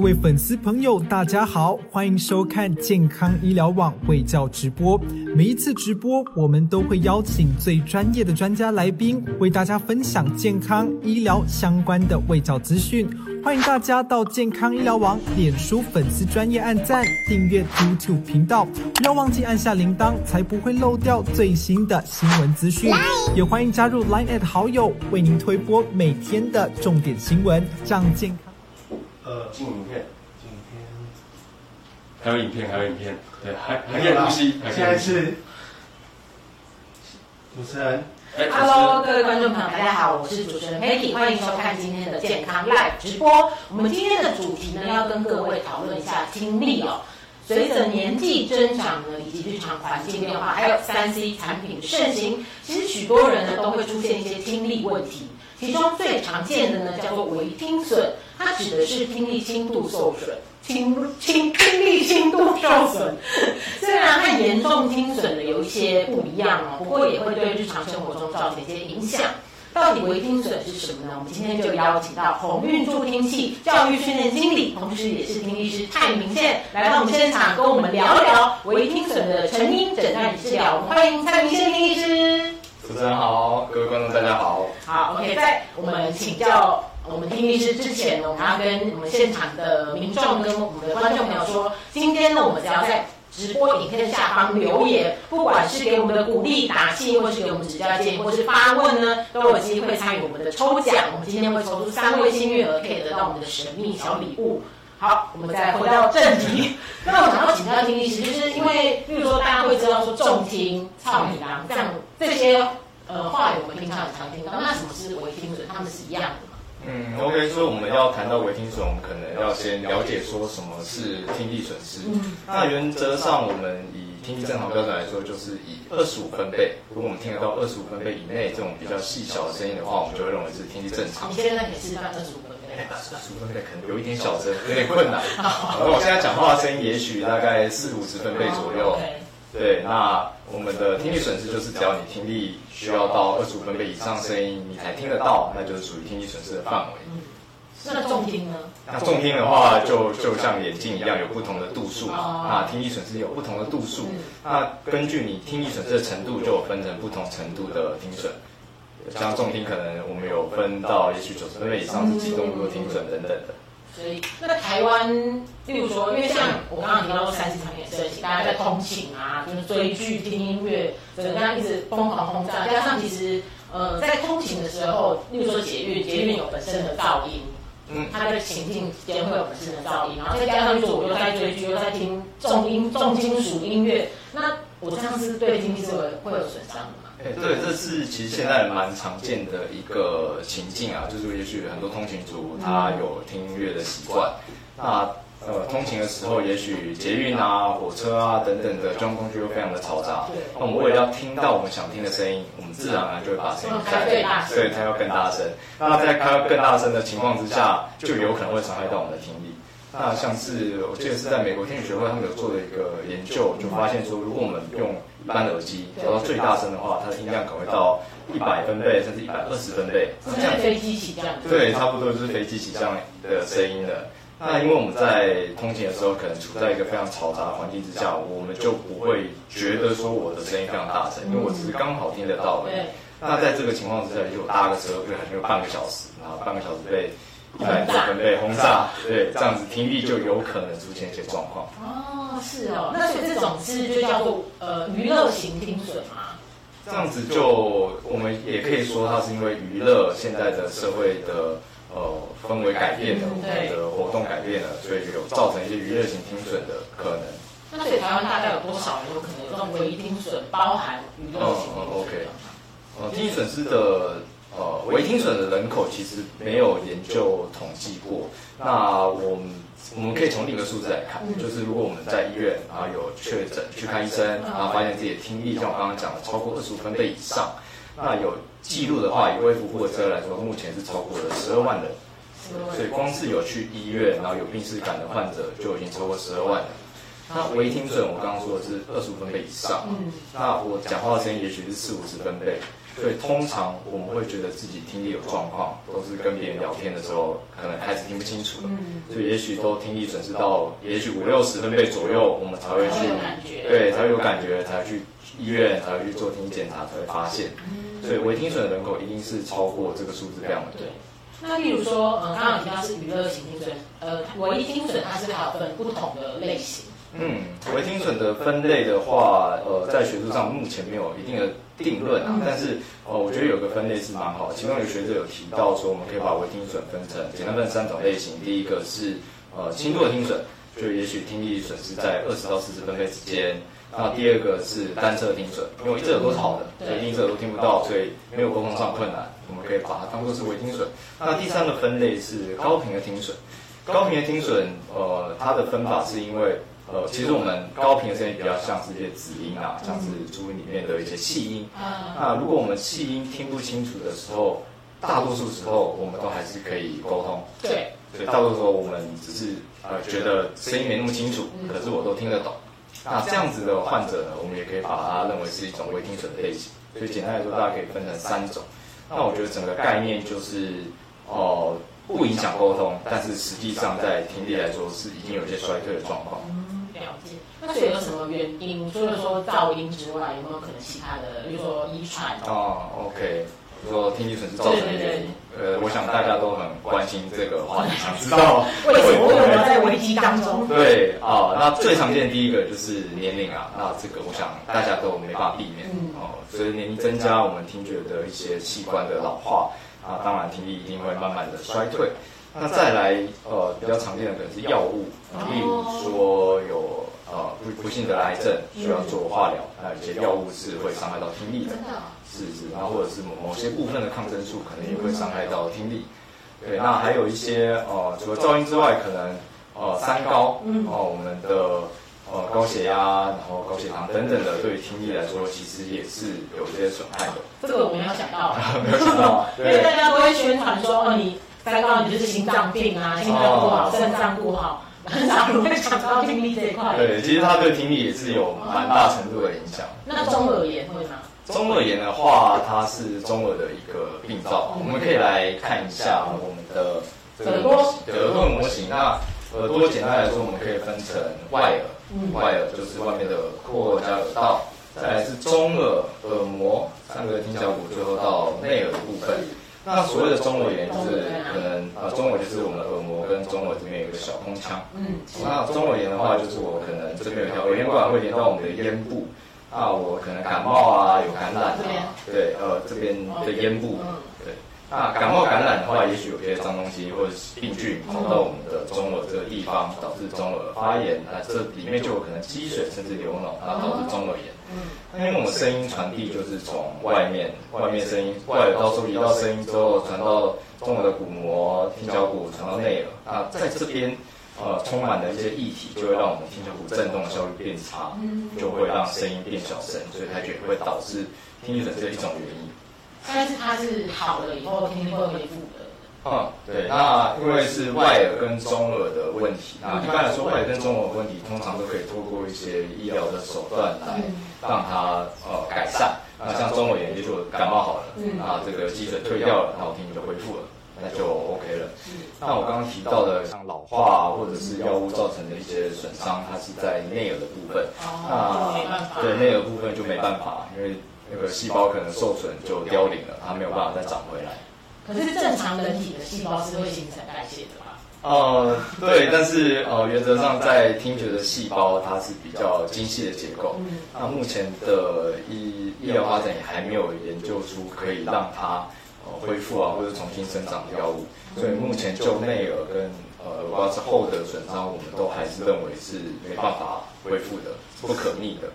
各位粉丝朋友，大家好，欢迎收看健康医疗网卫教直播。每一次直播，我们都会邀请最专业的专家来宾，为大家分享健康医疗相关的卫教资讯。欢迎大家到健康医疗网脸书粉丝专业按赞、订阅 YouTube 频道，不要忘记按下铃铛，才不会漏掉最新的新闻资讯。也欢迎加入 Line at 好友，为您推播每天的重点新闻，这样健康。呃，进影片，进影片还有影片，还有影片，对，还还可以呼吸，还现在。是主持人，哎 Hello，各位观众朋友，大家好，我是主持人 Peggy，欢迎收看今天的健康 Live 直播。我们今天的主题呢，要跟各位讨论一下听力哦。随着年纪增长呢，以及日常环境变化，还有三 C 产品的盛行，其实许多人呢都会出现一些听力问题。其中最常见的呢叫做微听损，它指的是听力轻度受损。听听听力轻度受损，虽然和严重听损的有一些不一样哦，不过也会对日常生活中造成一些影响。到底微听损是什么呢？我们今天就邀请到鸿运助听器教育训练经理，同时也是听力师蔡明宪来到我们现场，跟我们聊聊微听损的成因、诊断与治疗。我们欢迎蔡明宪听力师。主持人好，各位观众大家好。好，OK，在我们请教我们听力师之前呢，我们要跟我们现场的民众跟我们的观众朋友说，今天呢，我们只要在直播影片下方留言，不管是给我们的鼓励打气，或是给我们指教建议，或是发问呢，都有机会参与我们的抽奖。我们今天会抽出三位幸运儿，可以得到我们的神秘小礼物。好，我们再回到正题。那我想要请教听力师，就是因为，例如说大家会知道说重听、操你郎这样这些呃话语，我们平常很常听到。那什么是微听损？他们是一样的吗？嗯，OK，所以我们要谈到微听损，我们可能要先了解说什么是听力损失。那原则上，我们以听力正常标准来说，就是以二十五分贝，如果我们听得到二十五分贝以内这种比较细小的声音的话，我们就会认为是听力正常你。现在可以示范二十五分贝。二十五分贝可能有一点小声，有点困难。而我现在讲话的声音也许大概四五十分贝左右。对，那我们的听力损失就是只要你听力需要到二十五分贝以上声音，你才听得到，那就是属于听力损失的范围。那重听呢？那重听的话，就就像眼镜一样，有不同的度数嘛哦。那听力损失有不同的度数嗯，那根据你听力损失的程度，就有分成不同程度的听损。像重听，可能我们有分到也许九十分贝以上是极重度的听损等等的。所以，那台湾，例如说，因为像我刚刚提到说三十产品的盛行，大家在通勤啊，就是追剧、听音乐，整个这样一直疯狂轰炸，加上其实呃，在通勤的时候，例如说捷运，捷运有本身的噪音，嗯。它的情境间会有本身的噪音，然后再加上说我又在追剧，又在听重音、重金属音乐，那我这样是对听力是会会有损伤的对，这是其实现在蛮常见的一个情境啊，就是也许很多通勤族他有听音乐的习惯，那呃通勤的时候，也许捷运啊、火车啊等等的交通工具又非常的嘈杂，那我们为了要听到我们想听的声音，我们自然而然就会把声音开最大声对，它要更大声。那在开到更大声的情况之下，就有可能会伤害到我们的听力。那像是我记得是在美国听力学会他们有做的一个研究，就发现说，如果我们用一般的耳机调到最大声的话，它的音量可能会到一百分贝甚至一百二十分贝。是像飞机起降，对，差不多就是飞机起降的声音了。那因为我们在通勤的时候，可能处在一个非常嘈杂的环境之下，我们就不会觉得说我的声音非常大声，因为我只是刚好听得到而已。对。那在这个情况之下，就搭个车，可能有半个小时，然后半个小时被一百多分贝轰炸，对，这样子听力就有可能出现一些状况。哦，是哦，那所以这种是就叫做呃娱乐型听损嘛？这样子就我们也可以说，它是因为娱乐现在的社会的呃氛围改变了，我们的活动改变了，所以有造成一些娱乐型听损的可能。那所以台湾大概有多少人有可能有这种唯一听损，包含娱乐型听损？呃，听力损失的呃微听损的人口其实没有研究统计过。那我们我们可以从另一个数字来看，就是如果我们在医院然后有确诊去看医生，然后发现自己的听力像我刚刚讲的超过二十五分贝以上，那有记录的话，以微服务的资料来说，目前是超过了十二万人。所以光是有去医院，然后有病史感的患者就已经超过十二万人。那唯一听准我刚刚说的是二十五分贝以上，嗯，那我讲话的声音也许是四五十分贝，所以通常我们会觉得自己听力有状况，都是跟别人聊天的时候可能开始听不清楚了，嗯所以也许都听力损失到也许五六十分贝左右，我们才会去才会有感觉对，才会有感觉，才去医院，才会去做听力检查，才会发现。所以微听损的人口一定是超过这个数字量的对。。那例如说，呃，刚刚有提到是娱乐型听损，呃，唯一听损它是还有分不同的类型。嗯，微听损的分类的话，呃，在学术上目前没有一定的定论啊，但是呃，我觉得有个分类是蛮好的。其中有学者有提到说，我们可以把微听损分成简单分三种类型。第一个是呃轻度的听损，就也许听力损失在二十到四十分贝之间。那第二个是单侧听损，因为一只耳朵是好的，所以另一只耳朵听不到，所以没有沟通上困难，我们可以把它当做是微听损。那第三个分类是高频的听损，高频的听损，呃，它的分法是因为，呃，其实我们高频的声音比较像是一些子音啊，像是注音里面的一些气音。啊，那如果我们气音听不清楚的时候，大多数时候我们都还是可以沟通。对，所以大多数时候我们只是呃觉得声音没那么清楚，可是我都听得懂。那这样子的患者呢，我们也可以把它认为是一种微听损的类型。所以简单来说，大家可以分成三种。那我觉得整个概念就是，哦、不影响沟通，但是实际上在听力来说是已经有一些衰退的状况。嗯，了解。那所以有什么原因？除了说噪音之外，有没有可能其他的，比如说遗传？哦，OK，说听力损失造成的原因，呃，我想大家都很关心这个话题，想 知道为什么我有没有在危机当中？对啊、那最常见的第一个就是年龄啊，那这个我想大家都没办法避免、嗯哦。随着年龄增加，我们听觉的一些器官的老化啊，当然听力一定会慢慢的衰退。那再来呃比较常见的可能是药物，例如说有呃不不幸得了癌症需要做化疗，那有些药物是会伤害到听力的。是是，然后或者是某某些部分的抗生素可能也会伤害到听力。对，那还有一些呃，除了噪音之外，可能呃三高，嗯哦、我们的呃高血压，然后高血糖等等的，对于听力来说，其实也是有一些损害的。这个我没有想到，没有想到啊 因为大家都会宣传说，哦，你三高你就是心脏病啊，心脏不好，肾脏不好，很少人会想到听力这一块。对，其实它对听力也是有蛮大程度的影响。那中耳炎会吗？中耳炎的话，它是中耳的一个病灶，我们可以来看一下我们的这个模型，对耳朵的模型。那耳朵简单来说，我们可以分成外耳，外耳就是外面的廓加耳道，再来是中耳、耳膜三个听小骨，最后到内耳的部分。那所谓的中耳炎，就是可能呃，中耳就是我们耳膜跟中耳这边有一个小空腔。嗯，那中耳炎的话，就是我可能这边有一条耳咽管会连到我们的咽部，那我可能感冒啊，有感染啊，对，呃，这边的咽部，对。那感冒感染的话，也许有些脏东西或者是病菌跑到我们的中耳这个地方，导致中耳发炎，那这里面就有可能积水甚至流脓，那导致中耳炎。那因为我们声音传递就是从外面，外面声音外耳道收集到声音之后，传到中耳的鼓膜、听小骨，传到内耳。那在这边，呃，充满了一些液体，就会让我们听小骨振动的效率变差，就会让声音变小声，所以它就也会导致听力损失一种原因。但是它是好了以后听力会恢复的。嗯，对，那因为是外耳跟中耳的问题，那一般来说外耳跟中耳的问题，通常都可以透过一些医疗的手段来让它呃改善。那像中耳炎，也许我感冒好了，那这个积水退掉了，那我听力就恢复了，那就 OK 了。那我刚刚提到的像老化啊，或者是药物造成的一些损伤，它是在内耳的部分。哦，就没办法。对内耳部分就没办法，因为那个细胞可能受损就凋零了，它没有办法再长回来。可是正常人体的细胞是会新陈代谢的吧？呃，对，但是呃，原则上在听觉的细胞它是比较精细的结构。那目前的医医疗发展也还没有研究出可以让它呃恢复啊或者重新生长的药物，所以目前就内耳跟呃耳瓜之后的损伤，我们都还是认为是没办法恢复的，不可逆的。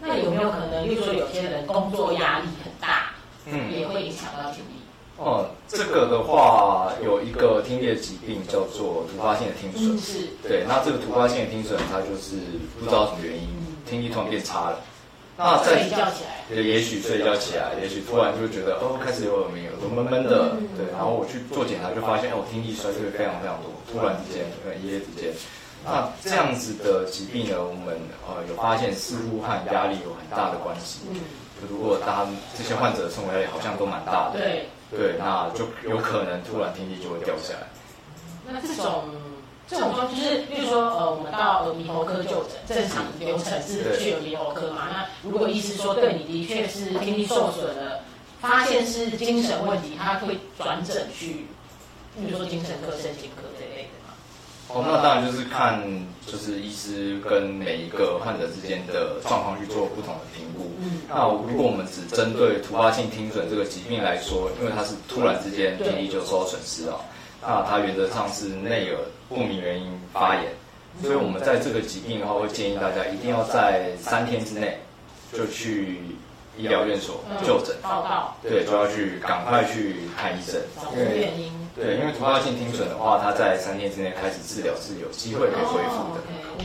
那有没有可能，例如说有些人工作压力很大，嗯也会影响到听力？哦，这个的话有一个听力的疾病叫做突发性的听损。是。对，那这个突发性的听损，它就是不知道什么原因，听力突然变差了。那在睡觉起来，也也许睡觉起来，也许突然就觉得哦，开始有耳鸣，耳朵闷闷的，对，然后我去做检查就发现，哎，我听力衰退非常非常多，突然之间，可能一夜之间。那这样子的疾病呢，我们呃有发现似乎和压力有很大的关系。嗯，如果他们这些患者的生活压力好像都蛮大的，对，对，那就有可能突然听力就会掉下来。那这种这种状就是，比如说呃，我们到耳鼻喉科就诊，正常流程是去耳鼻喉科嘛。那如果医师说对你的确是听力受损了，发现是精神问题，他会转诊去，比如说精神科、神经科。哦，那当然就是看就是医师跟每一个患者之间的状况去做不同的评估。嗯，那如果我们只针对突发性听损这个疾病来说，因为它是突然之间听力就受到损失啊，那它原则上是内耳不明原因发炎，所以我们在这个疾病的话，会建议大家一定要在三天之内就去医疗院所就诊，报告对，就要去赶快去看医生，找出原因。对，因为突发性听损的话，它在三天之内开始治疗是有机会可以恢复的。哦，OK，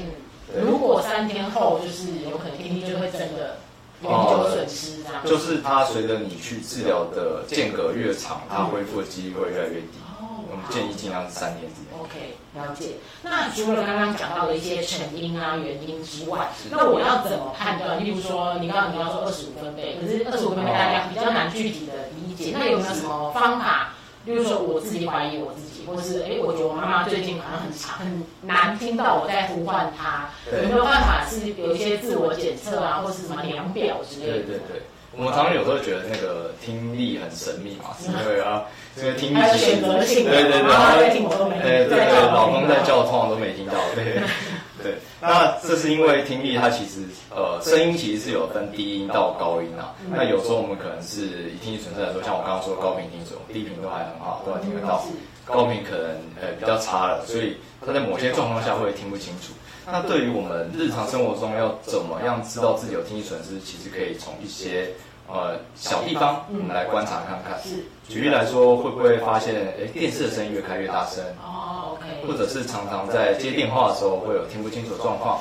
嗯，如果三天后就是有可能听力就会真的永久损失这样。就是它随着你去治疗的间隔越长，它恢复的几率会越来越低。哦我们建议尽量是三天之内。OK，了解。那除了刚刚讲到的一些成因啊、原因之外，那我要怎么判断？例如说，你刚刚你要说二十五分贝，可是二十五分贝大家比较难具体的理解，那有没有什么方法？例如说，我自己怀疑我自己，或者是哎，我觉得我妈妈最近好像很长很难听到我在呼唤她，有没有办法是有一些自我检测啊，或是什么量表之类的？对对对，我们常常有时候觉得那个听力很神秘嘛，是因为啊，这个听力还有其实选择性的对对对，妈妈在听我都没听哎对对老公在叫，通常都没听到，对 对。那这是因为听力它其实呃声音其实是有分低音到高音啊。那有时候我们可能是以听力损失来说，像我刚刚说高频听损，低频都还很好，都还听得到。高频可能呃比较差了，所以它在某些状况下会听不清楚。那对于我们日常生活中要怎么样知道自己有听力损失，其实可以从一些呃小地方我们来观察看看。是举例来说，会不会发现哎电视的声音越开越大声，哦或者是常常在接电话的时候会有听不清楚状况？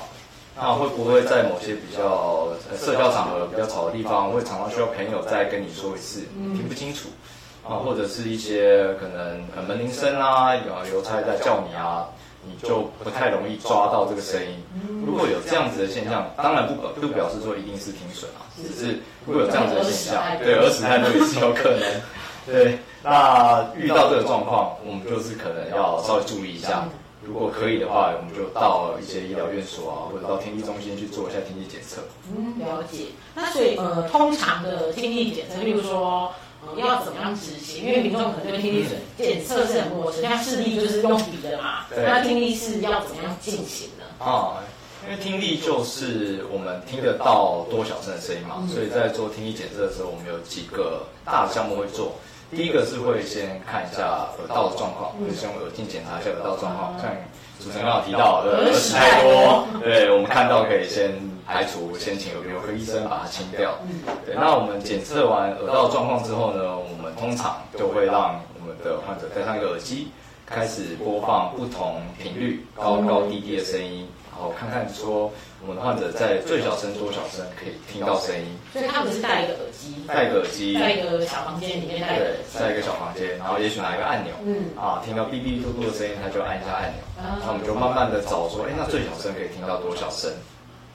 那会不会在某些比较呃社交场合比较吵的地方，会常常需要朋友再跟你说一次，听不清楚？啊，或者是一些可能呃门铃声啊，有邮差在叫你啊，你就不太容易抓到这个声音。如果有这样子的现象，当然不表不表示说一定是停损啊，只是如果有这样子的现象，对耳屎太多也是有可能。对，那遇到这个状况，我们就是可能要稍微注意一下。如果可以的话，我们就到一些医疗院所啊，或者到听力中心去做一下听力检测。嗯，了解。那所以呃，通常的听力检测，例如说，呃，要怎么样执行？因为民众可能对听力检检测是很陌生，像视力就是用笔的嘛，对那听力是要怎么样进行呢？啊，因为听力就是我们听得到多小声的声音嘛，所以在做听力检测的时候，我们有几个大的项目会做。第一个是会先看一下耳道的状况，会先用耳镜检查一下耳道状况，像主持人刚好提到的 耳屎太多，对我们看到可以先排除，先请耳鼻喉科医生把它清掉。对，那我们检测完耳道状况之后呢，我们通常就会让我们的患者戴上一个耳机，开始播放不同频率高高低低的声音，然后看看说我们的患者在最小声多小声可以听到声音，所以他们是戴一个耳机，戴个耳机，在一个小房间里面戴对，在一个小房间，然后也许拿一个按钮，嗯。啊，听到哔哔嘟嘟的声音，他就按一下按钮，啊。那我们就慢慢的找说，哎，那最小声可以听到多小声？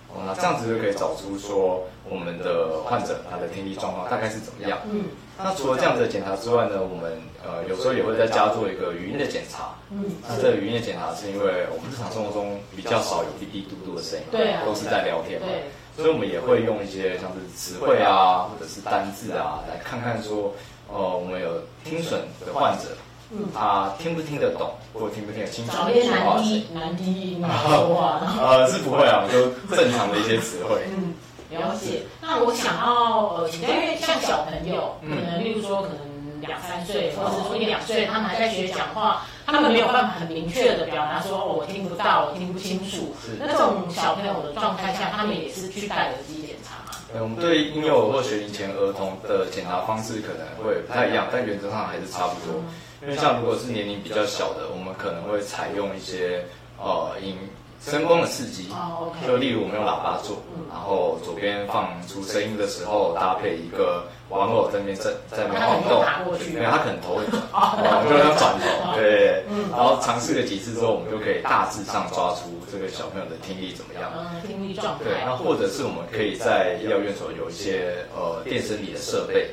哦，那这样子就可以找出说我们的患者他的听力状况大概是怎么样。嗯。那除了这样子的检查之外呢，我们呃有时候也会在家做一个语音的检查。嗯，那这个语音的检查是因为我们日常生活中比较少有滴滴嘟嘟的声音，对啊。都是在聊天嘛，对，所以我们也会用一些像是词汇啊，或者是单字啊，来看看说，呃，我们有听损的患者，嗯他听不听得懂，或者听不听得清楚找一些难低难低音来说话。呃，是不会啊，就正常的一些词汇。嗯，了解。那我想要呃请教，因为像小朋友，可能例如说可能两三岁，或者是说一两岁，他们还在学讲话，他们没有办法很明确的表达说、哦、我听不到，我听不清楚。那这种小朋友的状态下，他们也是去戴耳机检查我们对婴幼儿或学龄前儿童的检查方式可能会不太一样，但原则上还是差不多。因为像如果是年龄比较小的，我们可能会采用一些呃音声光的刺激。哦就例如我们用喇叭做，然后左边放出声音的时候，搭配一个玩偶在那边在在那边晃动没有，他可能头会转，哦哦，我们就要转头，对，嗯然后尝试了几次之后，我们就可以大致上抓出这个小朋友的听力怎么样。嗯，听力状态对，态那。或者是我们可以在医疗院所有一些呃电生理的设备。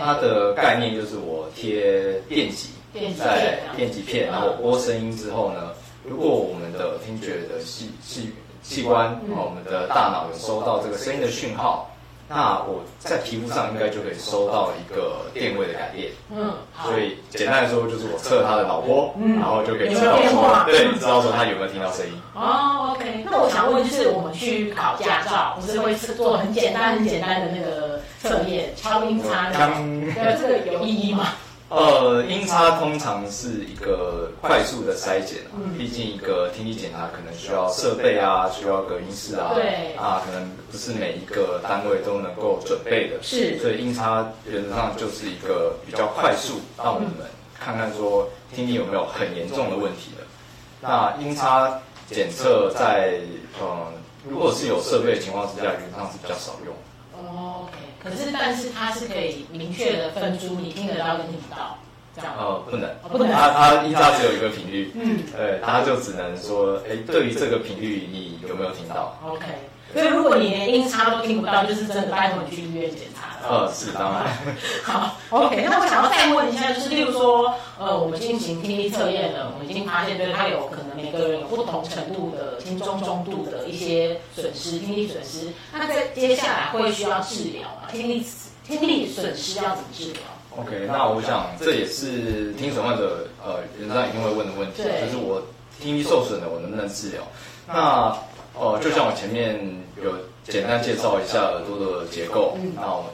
它的概念就是我贴电极在电极片，然后我播声音之后呢，如果我们的听觉的器器器官，嗯哦我们的大脑有收到这个声音的讯号，那我在皮肤上应该就可以收到一个电位的改变。嗯，所以简单来说，就是我测他的脑波，嗯然后就可以知有道说对，知道说他有没有听到声音。哦，OK。那我想问，就是我们去考驾照，不是会做很简单、很简单的那个测验，敲音叉那种？对，这个有意义吗？呃，音差通常是一个快速的筛检毕竟一个听力检查可能需要设备啊，需要隔音室啊，对啊，可能不是每一个单位都能够准备的，是所以音差原则上就是一个比较快速，让我们看看说听力有没有很严重的问题的。那音差检测在呃，如果是有设备的情况之下，原则上是比较少用。哦。可是，但是它是可以明确的分出你听得到跟听不到，这样吗？呃，不能，哦不能它它音差只有一个频率，嗯对，它就只能说，哎，对于这个频率，你有没有听到？，OK。所以，如果你连音叉都听不到，就是真的拜托你去医院检查了。呃，是当然，好，OK。那我想要再问一下，就是例如说，呃，我们进行听力测验了，我们已经发现，对它有可能每个人有不同程度的轻中中度的一些损失，听力损失。那在接下来会需要治疗吗？听力听力损失要怎么治疗？OK，那我想这也是听损患者呃原则上一定会问的问题，就是我听力受损了，我能不能治疗？那呃，就像我前面有简单介绍一下耳朵的结构，嗯那我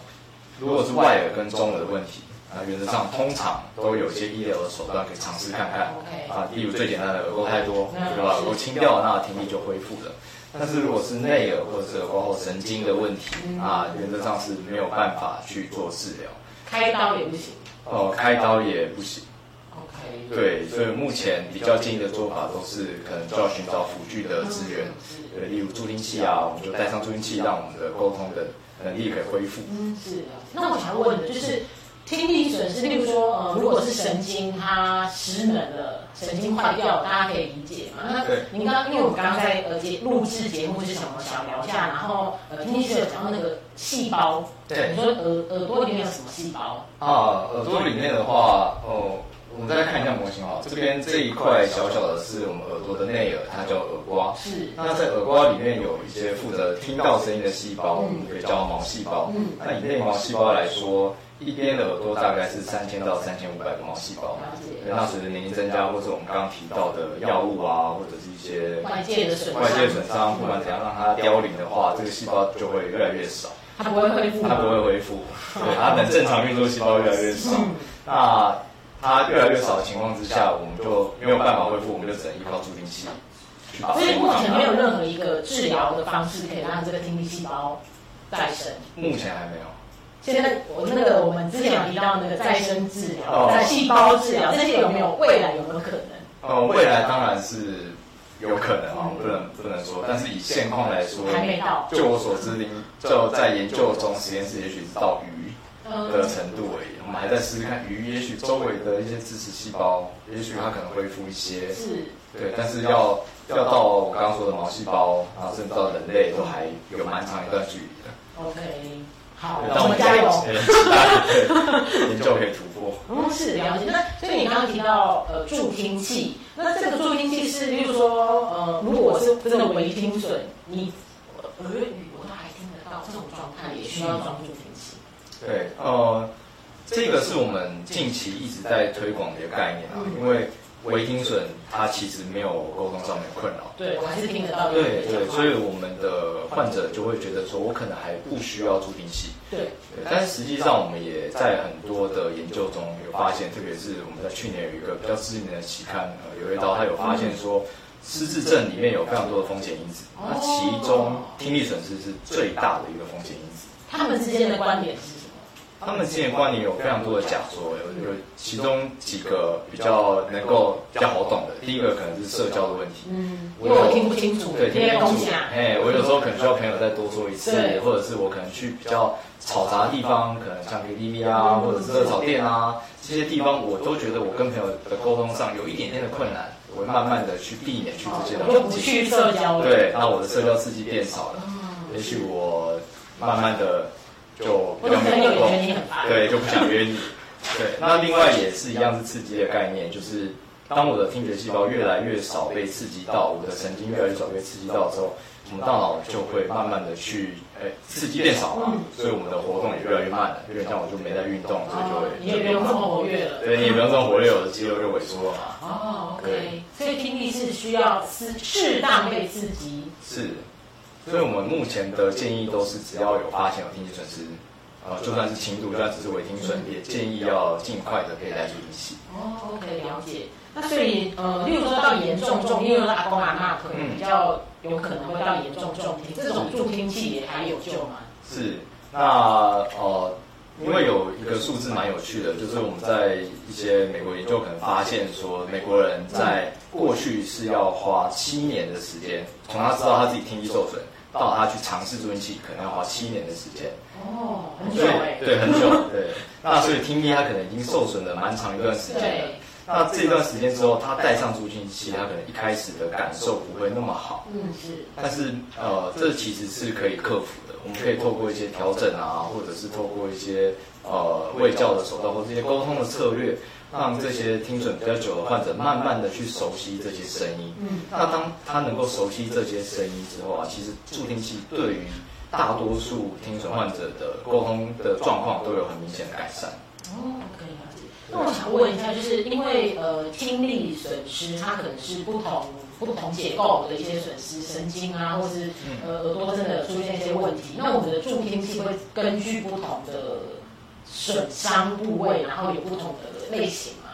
如果是外耳跟中耳的问题，那原则上通常都有一些医疗的手段可以尝试看看啊，例如最简单的耳垢太多，嗯就把耳垢清掉，那听力就恢复了。但是如果是内耳或者是耳垢后神经的问题嗯啊，原则上是没有办法去做治疗。开刀也不行。哦，开刀也不行。对，所以目前比较建议的做法都是可能就要寻找辅具的资源，对，例如助听器啊，我们就带上助听器，让我们的沟通的能力可以恢复。嗯，是的。那我想问的就是，听力损失，例如说，呃，如果是神经它失能了，神经坏掉，大家可以理解嘛？那对您刚，因为我们刚刚在呃节录制节目之前，我们小聊一下，然后呃，听力师有讲到那个细胞，对你说耳耳朵里面有什么细胞？啊，耳朵里面的话，哦，我们再来看一下模型哈，这边这一块小小的是我们耳朵的内耳，它叫耳瓜。是。那在耳瓜里面有一些负责听到声音的细胞，我嗯们可以叫毛细胞。嗯。那以内毛细胞来说，一边的耳朵大概是三千到三千五百个毛细胞。了解。那随着年龄增加，或者我们刚刚提到的药物啊，或者是一些外界的损伤。外界损伤，不管怎样让它凋零的话，这个细胞就会越来越少，它不会恢复，它不会恢复，对，它能正常运作的细胞越来越少。嗯。那它越来越少的情况之下，我们就没有办法恢复，我们就只能依靠助听器所以目前没有。任何一个治疗的方式可以让这个听力细胞再生。目前还没有。现在我那个我们之前有提到那个再生治疗、细胞治疗，这些有没有未来有没有可能？呃，未来当然是有可能啊，不能不能说，但是以现况来说，还没到就我所知，您就在研究中，实验室也许是到的程度而已。我们还在试试看鱼，也许周围的一些支持细胞，也许它可能恢复一些，是对，但是要要到我刚刚说的毛细胞，然后甚至到人类，都还有蛮长一段距离的。OK，好，但我们加油。研究可以突破。嗯，是了解。那所以你刚刚提到呃助听器，那这个助听器是，例如说呃，如果我是真的微听损，你耳语我都还听得到，这种状态也需要装助。对，呃，这个是我们近期一直在推广的一个概念啊，因为微听损它其实没有沟通上面的困扰。对我还是听得到。对对，所以我们的患者就会觉得说，我可能还不需要助听器。对对，但是实际上我们也在很多的研究中有发现，特别是我们在去年有一个比较知名的期刊，呃，有一道他有发现说，失智症里面有非常多的风险因子，那其中听力损失是最大的一个风险因子。他们之间的观点是？他们之前观念有非常多的假说，有有其中几个比较能够比较好懂的。第一个可能是社交的问题，嗯，因为我听不清楚，对，听不清楚。哎，我有时候可能需要朋友再多说一次，或者是我可能去比较嘈杂的地方，可能像 KTV 啊，或者是热炒店啊这些地方，我都觉得我跟朋友的沟通上有一点点的困难，我会慢慢的去避免去这些东西。就不去社交了。对，那我的社交刺激变少了，也许我慢慢的。就比较没有动，对，就不想约你。对，那另外也是一样是刺激的概念，就是当我的听觉细胞越来越少被刺激到，我的神经越来越少被刺激到的时候，我们大脑就会慢慢的去，哎，刺激变少嘛，所以我们的活动也越来越慢了。有点像我就没在运动，所以就会你也不用这么活跃了，对你也不用这么活跃，我的肌肉就萎缩了嘛。哦，OK，所以听力是需要适适当被刺激。是。所以我们目前的建议都是，只要有发现有听觉损失，呃，就算是轻度，就算只是微听损，也建议要尽快的佩戴助听器。哦，OK，了解。那所以，呃，例如说到严重重听，因为阿公阿妈可能比较有可能会到严重重听，这种助听器也还有救吗？是，那呃。因为有一个数字蛮有趣的，就是我们在一些美国研究可能发现说，美国人在过去是要花七年的时间，从他知道他自己听力受损到他去尝试助听器，可能要花七年的时间。哦，很久哎。对，很久。对，那所以听力他可能已经受损了蛮长一段时间了。那这段时间之后，他戴上助听器，他可能一开始的感受不会那么好。嗯，是。但是呃，这其实是可以克服的。我们可以透过一些调整啊，或者是透过一些呃喂教的手段，或这些沟通的策略，让这些听损比较久的患者慢慢的去熟悉这些声音。嗯。那当他能够熟悉这些声音之后啊，其实助听器对于大多数听损患者的沟通的状况都有很明显的改善。哦，可以了解。那我想问一下，就是因为呃听力损失，它可能是不同不同结构的一些损失，神经啊，或是呃耳朵真的出现一些问题，那我们的助听器会根据不同的损伤部位，然后有不同的类型吗？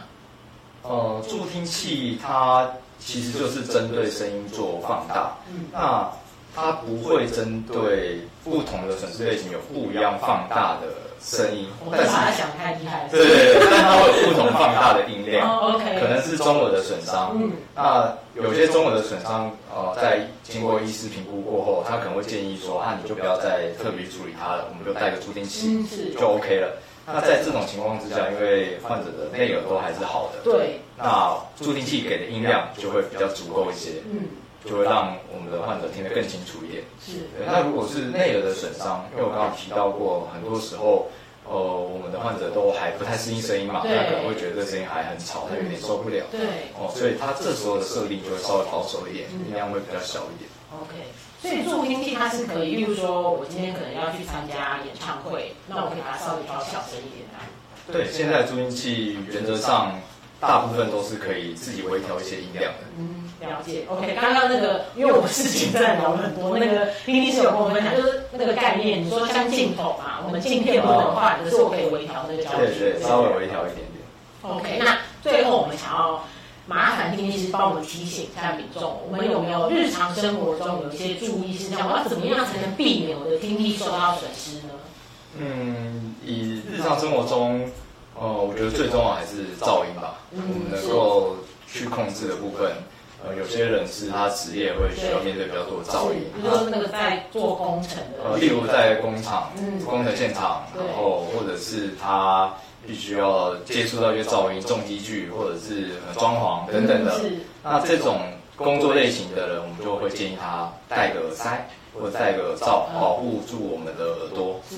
呃，助听器它其实就是针对声音做放大，嗯，那它不会针对不同的损失类型有不一样放大的。声音，但是他想太厉害。对对对，但它会有不同放大的音量。OK，可能是中耳的损伤。嗯，那有些中耳的损伤，呃，在经过医师评估过后，他可能会建议说，啊，你就不要再特别处理它了，我们就带个助听器就 OK 了。那在这种情况之下，因为患者的内耳都还是好的，对，那助听器给的音量就会比较足够一些，嗯，就会让我们的患者听得更清楚一点。是，那如果是内耳的损伤，因为我刚刚提到过，很多时候。呃，我们的患者都还不太适应声音嘛，他可能会觉得这声音还很吵，他有点受不了。对，哦，所以他这时候的设定就会稍微保守一点，音量会比较小一点。OK，所以助听器它是可以，例如说我今天可能要去参加演唱会，那我可以把它稍微调小声一点的。对，现在助听器原则上大部分都是可以自己微调一些音量的。嗯。了解，OK。刚刚那个，因为我们事情真的聊了很多，那个丁丁是有跟我分享，就是那个概念，你说像镜头嘛，我们镜片不能换，可是我可以微调那个焦距，对对，稍微微调一点点。OK，那最后我们想要麻烦丁律师帮我们提醒一下民众，我们有没有日常生活中有一些注意事项，我要怎么样才能避免我的听力受到损失呢？嗯，以日常生活中，呃，我觉得最重要还是噪音吧，我们能够去控制的部分。呃，有些人是他职业会需要面对比较多的噪音，比如说那个在做工程的，呃，例如在工厂、工程现场，然后或者是他必须要接触到一些噪音、重机具或者是装潢等等的，那这种工作类型的人，我们就会建议他戴个耳塞或者戴个耳罩，保护住我们的耳朵。是，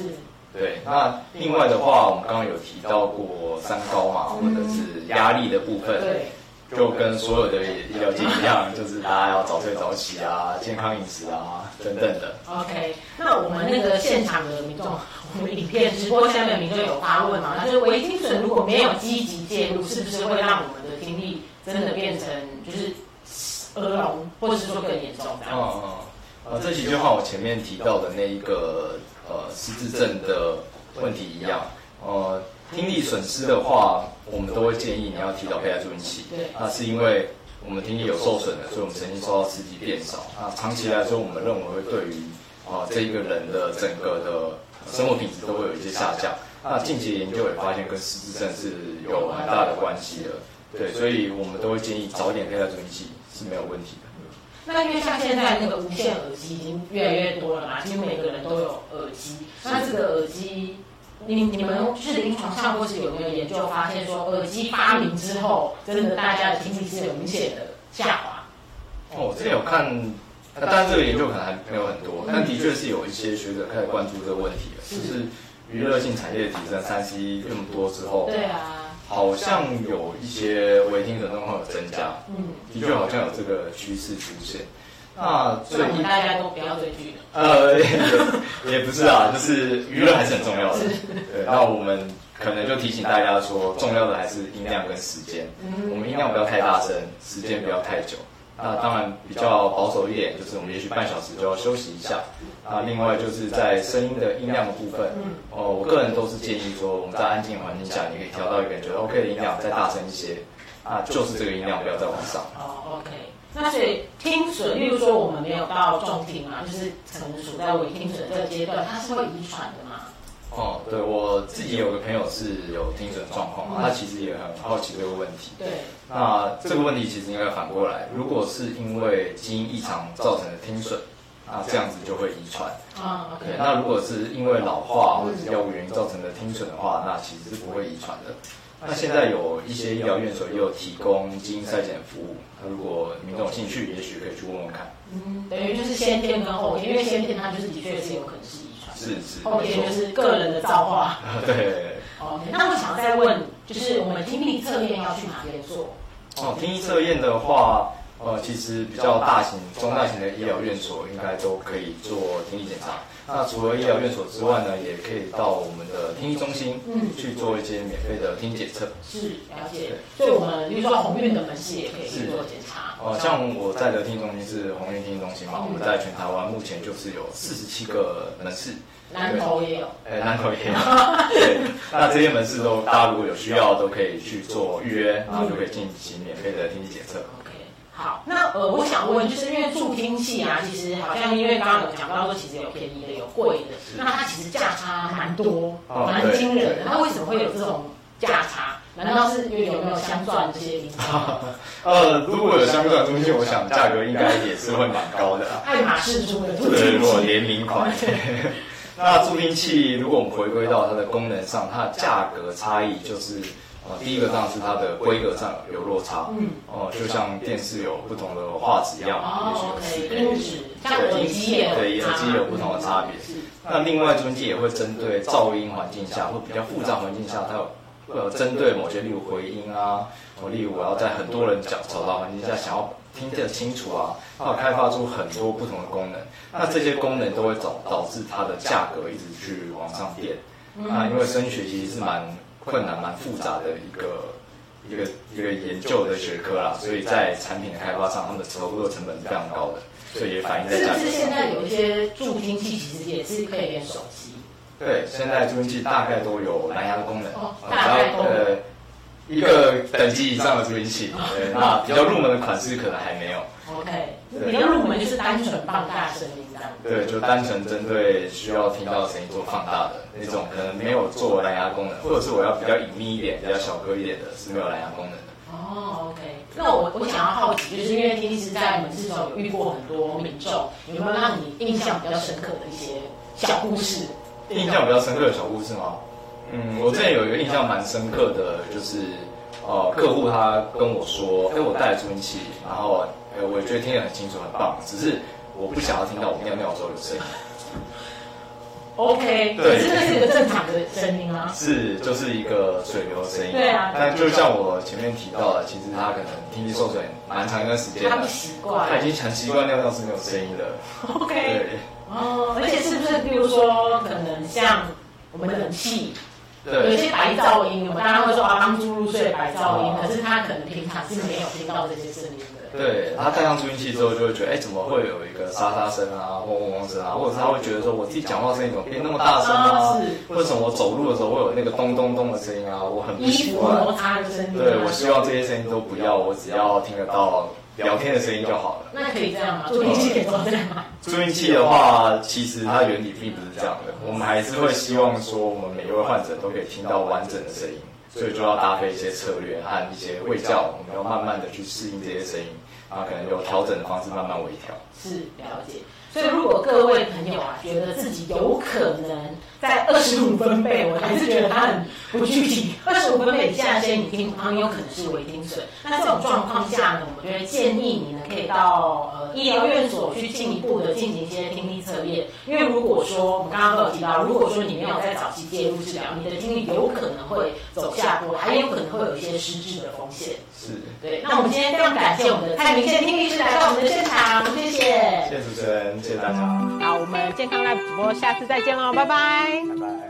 对。那另外的话，我们刚刚有提到过三高嘛，或者是压力的部分。对。就跟所有的医疗界一样，就是大家要早睡早起啊，健康饮食啊等等的。OK，那我们那个现场的民众，我们影片直播下面民众有发问嘛？就是维听损如果没有积极介入，是不是会让我们的听力真的变成就是耳聋，或者是说更严重？嗯嗯，呃，这其实就像我前面提到的那一个呃失智症的问题一样，呃。听力损失的话，我们都会建议你要提早佩戴助听器。对，那是因为我们听力有受损的，所以我们神经受到刺激变少。那长期来说，我们认为会对于啊这一个人的整个的生活品质都会有一些下降。那近期研究也发现跟失智症是有很大的关系的。对，所以我们都会建议早点佩戴助听器是没有问题的。那因为像现在那个无线耳机已经越来越多了嘛，几乎每个人都有耳机。那这个耳机，你你们就是临床上或是有没有研究发现说，耳机发明之后，真的大家的听力是有明显的下滑？哦，我之前有看，那当然这个研究可能还没有很多，但的确是有一些学者开始关注这个问题了，就是娱乐性产业的提升，三 C 这么多之后，对啊。好像有一些违听的状况有增加，嗯，的确好像有这个趋势出现。那所以大家都不要追剧呃，也不是啊，就是娱乐还是很重要的。对，那我们可能就提醒大家说，重要的还是音量跟时间。我们音量不要太大声，时间不要太久。那当然比较保守一点，就是我们也许半小时就要休息一下。啊，另外就是在声音的音量的部分，哦，我个人都是建议说，我们在安静环境下，你可以调到一个觉得 OK 的音量，再大声一些。啊，就是这个音量不要再往上。哦，OK。那所以听损，例如说我们没有到重听嘛，就是可能处在微听损这个阶段，它是会遗传的嘛？哦，对我自己有个朋友是有听损状况嘛，他其实也很好奇这个问题。对，那这个问题其实应该反过来，如果是因为基因异常造成的听损，那这样子就会遗传。啊，OK。那如果是因为老化或者是药物原因造成的听损的话，那其实是不会遗传的。那现在有一些医疗院所也有提供基因筛检服务，那如果民众有兴趣，也许可以去问问看。嗯，等于就是先天跟后天，因为先天它就是的确是有可能是遗传，是是。后天就是个人的造化。对。OK，那我想再问，就是我们听力测验要去哪边做？哦，听力测验的话。呃，其实比较大型、中大型的医疗院所应该都可以做听力检查。那除了医疗院所之外呢，也可以到我们的听力中心去做一些免费的听检测。是了解。所以我们比如说鸿运的门市也可以去做检查。呃，像我在的听力中心是鸿运听力中心嘛，我们在全台湾目前就是有四十七个门市。南投也有。哎，南投也有。对，那这些门市都大家如果有需要，都可以去做预约，然后就可以进行免费的听力检测。好，那呃，我想问，就是因为助听器啊，其实好像因为刚刚有讲到说，其实有便宜的，有贵的，那它其实价差蛮多，蛮惊人的。那为什么会有这种价差？难道是因为有没有镶钻这些因素？呃，如果有镶钻中心，我想价格应该也是会蛮高的。爱马仕出的助听器，如果联名款。那助听器，如果我们回归到它的功能上，它的价格差异就是。啊，第一个当然是它的规格上有落差，嗯，哦，就像电视有不同的画质一样，哦，OK，音质，对，耳机也对，耳机有不同的差别。那另外，中机也会针对噪音环境下或比较复杂环境下，它有呃针对某些例如回音啊，我，例如我要在很多人讲嘈杂环境下想要听得清楚啊，它开发出很多不同的功能。那这些功能都会导导致它的价格一直去往上垫。啊，因为声学其实是蛮。困难蛮复杂的一个一个一个研究的学科啦，所以在产品的开发上，他们的投入成本是非常高的，所以也反映在价格。是不是现在有一些助听器其实也是可以连手机？对，现在助听器大概都有蓝牙的功能，大概都呃一个等级以上的助听器，那比较入门的款式可能还没有。OK，比较入门就是单纯放大声音。对，就单纯针对需要听到的声音做放大的那种，可能没有做蓝牙功能，或者是我要比较隐秘一点、比较小颗一点的，是没有蓝牙功能的。哦，OK，那我我想要好奇，就是因为听师在门市中有遇过很多民众，有没有让你印象比较深刻的一些小故事？印象比较深刻的小故事吗？嗯，我之前有一个印象蛮深刻的，就是呃，客户他跟我说，哎，我带了助听器，然后。我觉得听得很清楚，很棒。只是我不想要听到我尿尿的时候有声音。OK，对，这是一个正常的声音啊。是，就是一个水流的声音。对啊。但就像我前面提到的，其实他可能听力受损蛮长一段时间。他不习惯。他已经很习惯尿尿是没有声音的。OK。对。哦，而且是不是，比如说，可能像我们的冷气，有一些白噪音，我们大家会说啊，帮助入睡白噪音，可是他可能平常是没有听到这些声音。对他戴上助听器之后，就会觉得，哎，怎么会有一个沙沙声啊，嗡嗡嗡声啊？或者是他会觉得说，我自己讲话声音怎么变那么大声啊？为什么我走路的时候会有那个咚咚咚的声音啊？我很不习惯。摩擦的声音。对，我希望这些声音都不要，我只要听得到聊天的声音就好了。那可以这样吗？助听器可以做这样吗？助听器的话，其实它原理并不是这样的。我们还是会希望说，我们每一位患者都可以听到完整的声音，所以就要搭配一些策略和一些喂教，我们要慢慢的去适应这些声音，然后，可能有调整的方式慢慢微调。是了解。所以，如果各位朋友啊，觉得自己有可能在二十五分贝，我还是觉得它很不具体。二十五分贝以下的声音，你听不有可能是微听损。那这种状况下呢，我觉得建议你呢，可以到呃医疗院所去进一步的进行一些听力测验。因为如果说我们刚刚都有提到，如果说你没有在早期介入治疗，你的听力有可能会走下坡，还有可能会有一些失智的风险。是，对。那我们今天非常感谢我们的蔡明宪听力师来到我们的现场，谢谢。谢谢主持人。谢谢大家。好，我们健康 Live 直播，下次再见喽，拜拜。拜拜。